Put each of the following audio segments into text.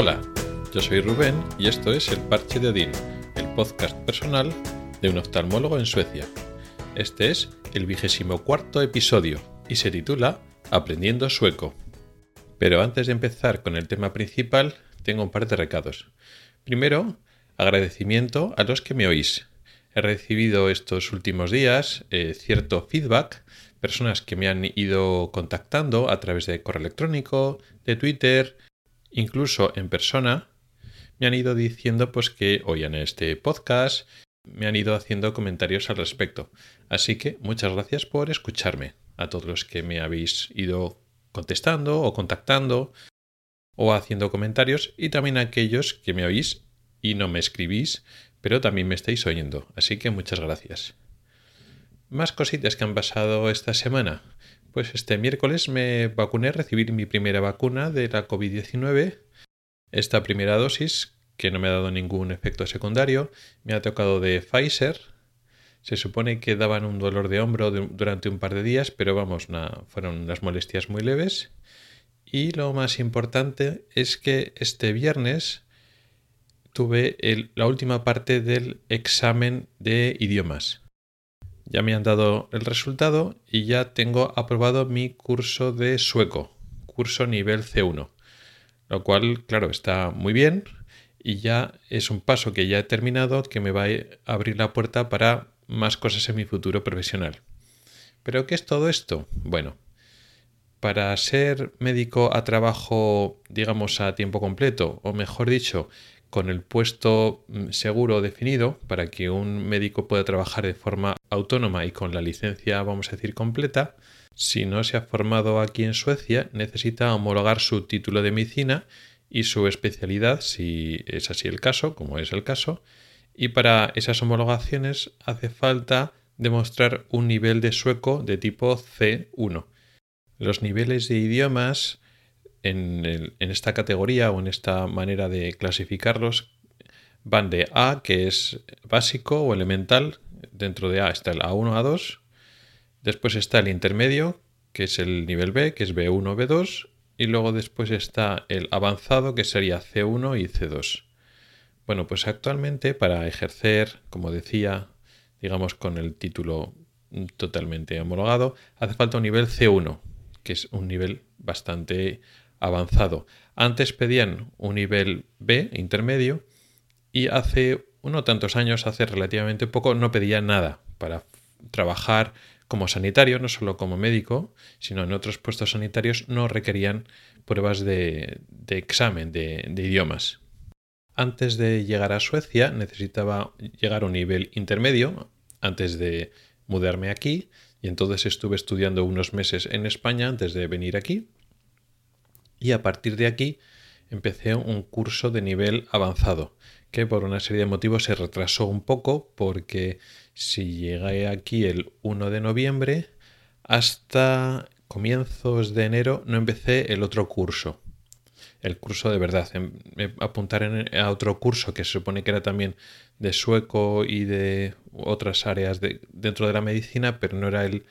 Hola, yo soy Rubén y esto es El Parche de Odín, el podcast personal de un oftalmólogo en Suecia. Este es el vigésimo cuarto episodio y se titula Aprendiendo sueco. Pero antes de empezar con el tema principal, tengo un par de recados. Primero, agradecimiento a los que me oís. He recibido estos últimos días eh, cierto feedback, personas que me han ido contactando a través de correo electrónico, de Twitter, incluso en persona, me han ido diciendo pues que oían este podcast, me han ido haciendo comentarios al respecto. Así que muchas gracias por escucharme, a todos los que me habéis ido contestando o contactando o haciendo comentarios y también a aquellos que me oís y no me escribís, pero también me estáis oyendo. Así que muchas gracias. Más cositas que han pasado esta semana. Pues este miércoles me vacuné, recibí mi primera vacuna de la COVID-19. Esta primera dosis, que no me ha dado ningún efecto secundario, me ha tocado de Pfizer. Se supone que daban un dolor de hombro durante un par de días, pero vamos, fueron unas molestias muy leves. Y lo más importante es que este viernes tuve la última parte del examen de idiomas. Ya me han dado el resultado y ya tengo aprobado mi curso de sueco, curso nivel C1, lo cual, claro, está muy bien y ya es un paso que ya he terminado que me va a abrir la puerta para más cosas en mi futuro profesional. ¿Pero qué es todo esto? Bueno, para ser médico a trabajo, digamos, a tiempo completo, o mejor dicho, con el puesto mm, seguro definido para que un médico pueda trabajar de forma autónoma y con la licencia, vamos a decir, completa, si no se ha formado aquí en Suecia, necesita homologar su título de medicina y su especialidad, si es así el caso, como es el caso, y para esas homologaciones hace falta demostrar un nivel de sueco de tipo C1. Los niveles de idiomas en, esta categoría o en esta manera de clasificarlos van de A, que es básico o elemental. Dentro de A está el A1, A2. Después está el intermedio, que es el nivel B, que es B1, B2. Y luego después está el avanzado, que sería C1 y C2. Bueno, pues actualmente para ejercer, como decía, digamos con el título totalmente homologado, hace falta un nivel C1, que es un nivel bastante avanzado. Antes pedían un nivel B, intermedio, y hace uno tantos años, hace relativamente poco, no pedían nada para trabajar como sanitario, no solo como médico, sino en otros puestos sanitarios no requerían pruebas de, examen de idiomas. Antes de llegar a Suecia necesitaba llegar a un nivel intermedio antes de mudarme aquí y entonces estuve estudiando unos meses en España antes de venir aquí y a partir de aquí empecé un curso de nivel avanzado que por una serie de motivos se retrasó un poco porque si llegué aquí el 1 de noviembre hasta comienzos de enero no empecé el otro curso. El curso de verdad em, apuntar a otro curso que se supone que era también de sueco y de otras áreas de, dentro de la medicina pero no era el,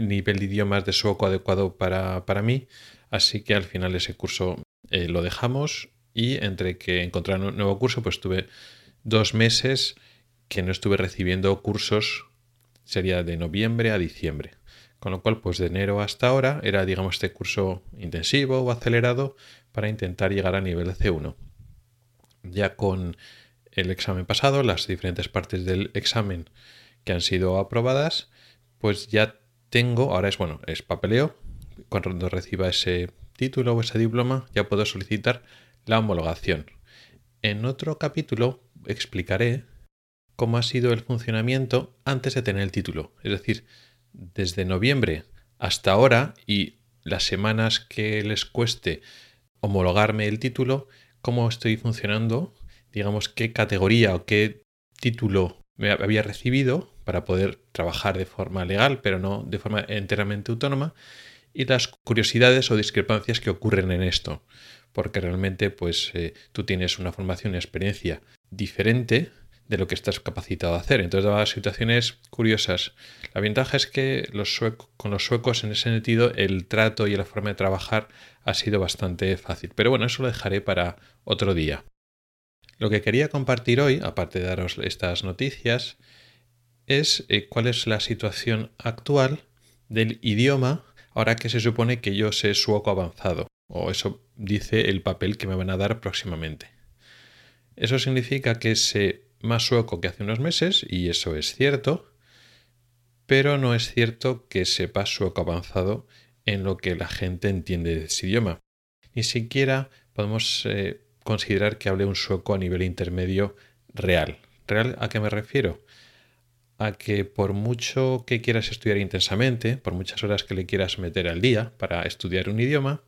nivel de idiomas de sueco adecuado para, para mí Así que al final ese curso eh, lo dejamos y entre que encontrar un nuevo curso, pues tuve dos meses que no estuve recibiendo cursos, sería de noviembre a diciembre. Con lo cual, pues de enero hasta ahora era, digamos, este curso intensivo o acelerado para intentar llegar a nivel C1. Ya con el examen pasado, las diferentes partes del examen que han sido aprobadas, pues ya tengo, ahora es bueno, es papeleo, cuando reciba ese título o ese diploma ya puedo solicitar la homologación. En otro capítulo explicaré cómo ha sido el funcionamiento antes de tener el título. Es decir, desde noviembre hasta ahora y las semanas que les cueste homologarme el título, cómo estoy funcionando, digamos, qué categoría o qué título me había recibido para poder trabajar de forma legal, pero no de forma enteramente autónoma, y las curiosidades o discrepancias que ocurren en esto, porque realmente pues eh, tú tienes una formación y experiencia diferente de lo que estás capacitado a hacer. Entonces daba situaciones curiosas. La ventaja es que con los suecos en ese sentido el trato y la forma de trabajar ha sido bastante fácil. Pero bueno, eso lo dejaré para otro día. Lo que quería compartir hoy, aparte de daros estas noticias, es eh, cuál es la situación actual del idioma ahora que se supone que yo sé sueco avanzado, o eso dice el papel que me van a dar próximamente. Eso significa que sé más sueco que hace unos meses, y eso es cierto, pero no es cierto que sepa sueco avanzado en lo que la gente entiende de ese idioma. Ni siquiera podemos eh, considerar que hable un sueco a nivel intermedio real. ¿Real a qué me refiero? A que por mucho que quieras estudiar intensamente, por muchas horas que le quieras meter al día para estudiar un idioma,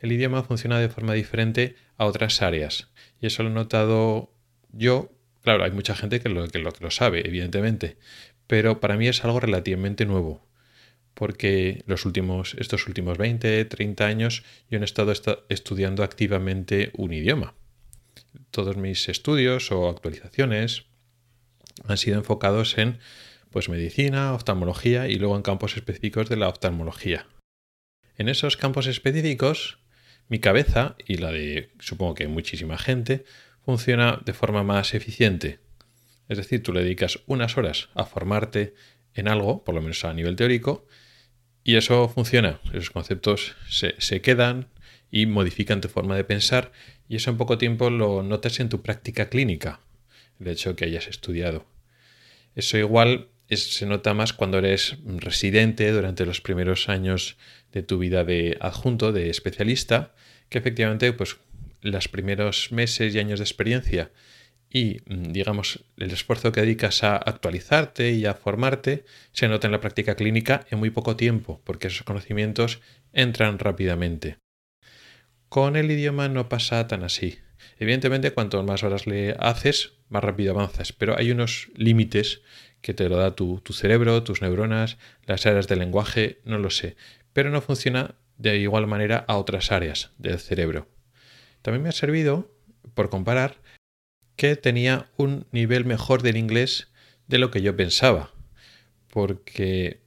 el idioma funciona de forma diferente a otras áreas. Y eso lo he notado yo. Claro, hay mucha gente que lo, que lo, sabe, evidentemente, pero para mí es algo relativamente nuevo porque los últimos, estos últimos 20, 30 años yo he estado estudiando activamente un idioma. Todos mis estudios o actualizaciones han sido enfocados en pues medicina, oftalmología y luego en campos específicos de la oftalmología. En esos campos específicos, mi cabeza y la de supongo que muchísima gente funciona de forma más eficiente. Es decir, tú le dedicas unas horas a formarte en algo, por lo menos a nivel teórico, y eso funciona. Esos conceptos se, quedan y modifican tu forma de pensar y eso en poco tiempo lo notas en tu práctica clínica, el hecho de que hayas estudiado. Eso igual se nota más cuando eres residente durante los primeros años de tu vida de adjunto, de especialista, que efectivamente pues los primeros meses y años de experiencia y, mm, digamos, el esfuerzo que dedicas a actualizarte y a formarte se nota en la práctica clínica en muy poco tiempo, porque esos conocimientos entran rápidamente. Con el idioma no pasa tan así. Evidentemente, cuanto más horas le haces, más rápido avanzas, pero hay unos límites que te lo da tu, tu cerebro, tus neuronas, las áreas del lenguaje, no lo sé, pero no funciona de igual manera a otras áreas del cerebro. También me ha servido, por comparar, que tenía un nivel mejor del inglés de lo que yo pensaba, porque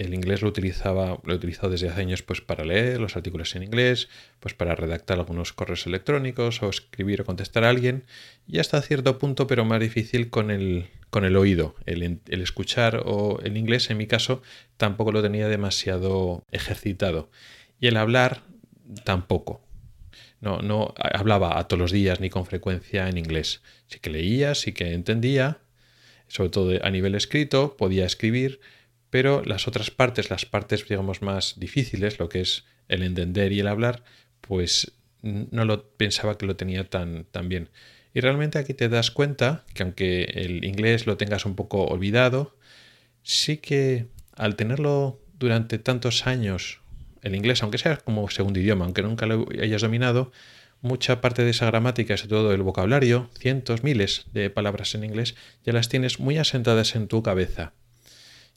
el inglés lo utilizaba, lo desde hace años pues para leer los artículos en inglés, pues para redactar algunos correos electrónicos o escribir o contestar a alguien, y hasta cierto punto, pero más difícil con el, con el oído. El, el escuchar o el inglés, en mi caso, tampoco lo tenía demasiado ejercitado. Y el hablar tampoco no, no hablaba a todos los días ni con frecuencia en inglés. Sí que leía, sí que entendía, sobre todo a nivel escrito, podía escribir, pero las otras partes, las partes digamos más difíciles, lo que es el entender y el hablar, pues no lo pensaba que lo tenía tan, tan bien. Y realmente aquí te das cuenta que aunque el inglés lo tengas un poco olvidado, sí que al tenerlo durante tantos años el inglés, aunque sea como segundo idioma, aunque nunca lo hayas dominado, mucha parte de esa gramática, sobre todo el vocabulario, cientos, miles de palabras en inglés, ya las tienes muy asentadas en tu cabeza.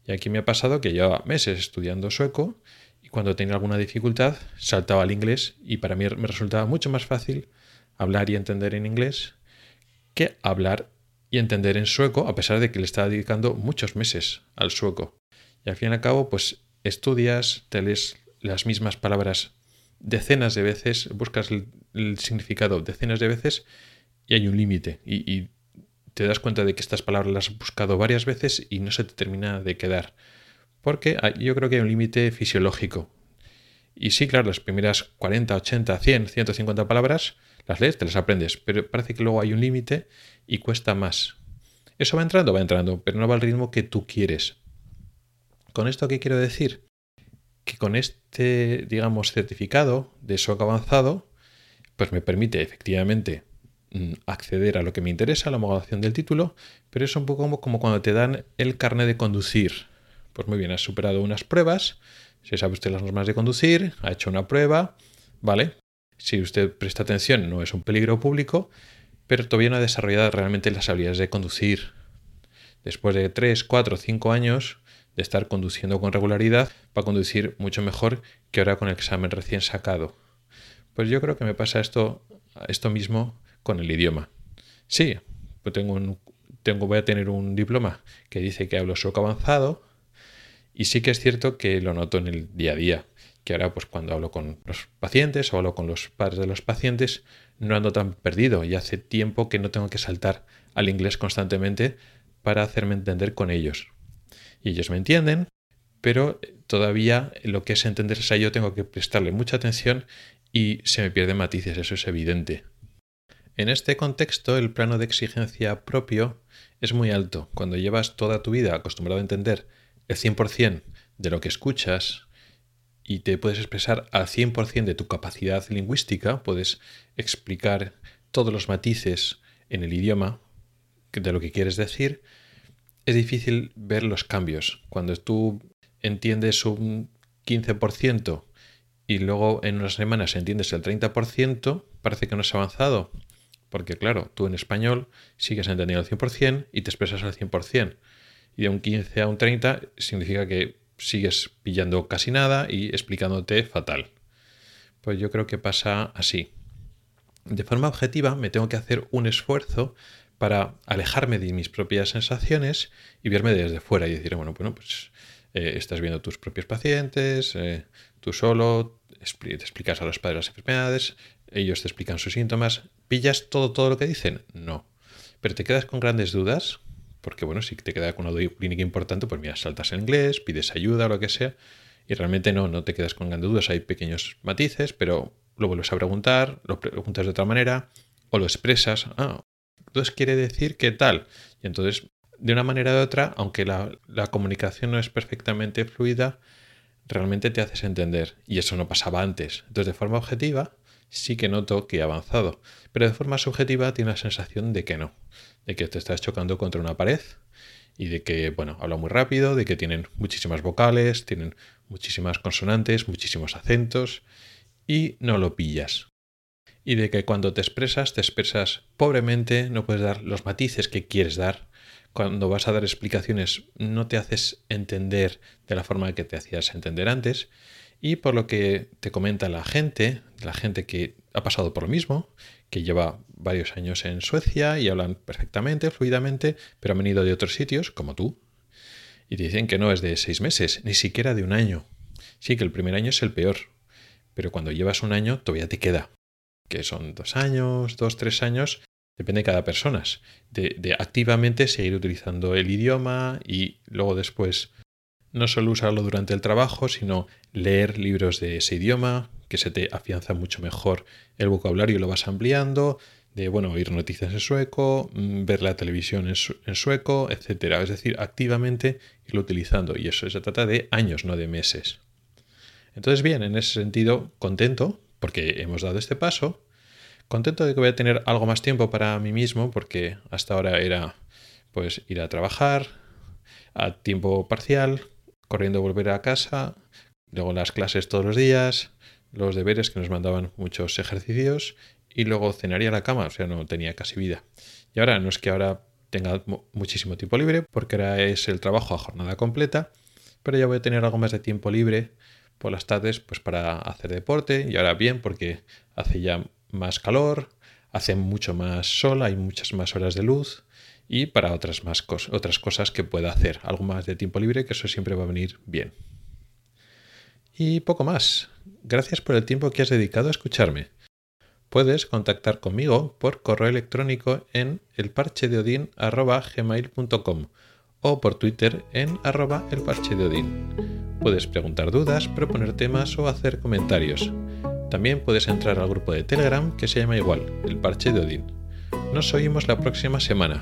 Y aquí me ha pasado que llevaba meses estudiando sueco y cuando tenía alguna dificultad saltaba al inglés y para mí me resultaba mucho más fácil hablar y entender en inglés que hablar y entender en sueco, a pesar de que le estaba dedicando muchos meses al sueco. Y al fin y al cabo, pues estudias, te lees las mismas palabras decenas de veces, buscas el, significado decenas de veces y hay un límite. Y, te das cuenta de que estas palabras las has buscado varias veces y no se te termina de quedar. Porque yo creo que hay un límite fisiológico. Y sí, claro, las primeras 40, 80, 100, 150 palabras las lees, te las aprendes, pero parece que luego hay un límite y cuesta más. Eso va entrando, va entrando, pero no va al ritmo que tú quieres. ¿Con esto qué quiero decir? que con este, digamos, certificado de SOC avanzado, pues me permite efectivamente acceder a lo que me interesa, la homologación del título, pero es un poco como, como cuando te dan el carnet de conducir. Pues muy bien, has superado unas pruebas, si sabe usted las normas de conducir, ha hecho una prueba, ¿vale? Si usted presta atención, no es un peligro público, pero todavía no ha desarrollado realmente las habilidades de conducir. Después de 3, 4, 5 años, de estar conduciendo con regularidad va a conducir mucho mejor que ahora con el examen recién sacado. Pues yo creo que me pasa esto, esto mismo con el idioma. Sí, pues tengo un tengo, voy a tener un diploma que dice que hablo sueco avanzado y sí que es cierto que lo noto en el día a día, que ahora pues cuando hablo con los pacientes o hablo con los padres de los pacientes no ando tan perdido y hace tiempo que no tengo que saltar al inglés constantemente para hacerme entender con ellos. Y ellos me entienden, pero todavía lo que es entenderse a yo tengo que prestarle mucha atención y se me pierden matices, eso es evidente. En este contexto, el plano de exigencia propio es muy alto. Cuando llevas toda tu vida acostumbrado a entender el 100% de lo que escuchas y te puedes expresar al 100% de tu capacidad lingüística, puedes explicar todos los matices en el idioma de lo que quieres decir, es difícil ver los cambios. Cuando tú entiendes un 15% y luego en unas semanas entiendes el 30%, parece que no has avanzado. Porque claro, tú en español sigues entendiendo al 100% y te expresas al 100%. Y de un 15 a un 30 significa que sigues pillando casi nada y explicándote fatal. Pues yo creo que pasa así. De forma objetiva me tengo que hacer un esfuerzo para alejarme de mis propias sensaciones y verme desde fuera y decir, bueno, bueno, pues eh, estás viendo tus propios pacientes, eh, tú solo, te explicas a los padres las enfermedades, ellos te explican sus síntomas, ¿pillas todo, todo lo que dicen? No. Pero te quedas con grandes dudas, porque bueno, si te queda con una clínica importante, pues mira, saltas en inglés, pides ayuda o lo que sea, y realmente no, no te quedas con grandes dudas, hay pequeños matices, pero lo vuelves a preguntar, lo preguntas de otra manera, o lo expresas, ah, entonces quiere decir que tal, y entonces de una manera u otra, aunque la, la, comunicación no es perfectamente fluida, realmente te haces entender. Y eso no pasaba antes. Entonces, de forma objetiva, sí que noto que he avanzado. Pero de forma subjetiva tiene la sensación de que no. De que te estás chocando contra una pared y de que, bueno, habla muy rápido, de que tienen muchísimas vocales, tienen muchísimas consonantes, muchísimos acentos y no lo pillas. Y de que cuando te expresas, te expresas pobremente, no puedes dar los matices que quieres dar cuando vas a dar explicaciones no te haces entender de la forma que te hacías entender antes y por lo que te comenta la gente, la gente que ha pasado por lo mismo, que lleva varios años en Suecia y hablan perfectamente, fluidamente, pero han venido de otros sitios, como tú, y te dicen que no es de seis meses, ni siquiera de un año. Sí, que el primer año es el peor, pero cuando llevas un año todavía te queda, que son dos años, dos, tres años, depende de cada persona, de, activamente seguir utilizando el idioma y luego después no solo usarlo durante el trabajo, sino leer libros de ese idioma, que se te afianza mucho mejor el vocabulario y lo vas ampliando, de bueno, oír noticias en sueco, mm, ver la televisión en, sueco, etcétera. Es decir, activamente irlo utilizando. Y eso se trata de años, no de meses. Entonces, bien, en ese sentido, contento, porque hemos dado este paso, Contento de que voy a tener algo más tiempo para mí mismo porque hasta ahora era pues ir a trabajar a tiempo parcial, corriendo a volver a casa, luego las clases todos los días, los deberes que nos mandaban muchos ejercicios y luego cenaría la cama, o sea, no tenía casi vida. Y ahora no es que ahora tenga muchísimo tiempo libre porque ahora es el trabajo a jornada completa, pero ya voy a tener algo más de tiempo libre por las tardes pues para hacer deporte y ahora bien porque hace ya más calor, hace mucho más sol, hay muchas más horas de luz y para otras, más otras cosas que pueda hacer, algo más de tiempo libre, que eso siempre va a venir bien. Y poco más. Gracias por el tiempo que has dedicado a escucharme. Puedes contactar conmigo por correo electrónico en elparchedeodin.gmail.com o por Twitter en arroba elparchedeodin. Puedes preguntar dudas, proponer temas o hacer comentarios. También puedes entrar al grupo de Telegram que se llama igual, el parche de Odín. Nos oímos la próxima semana.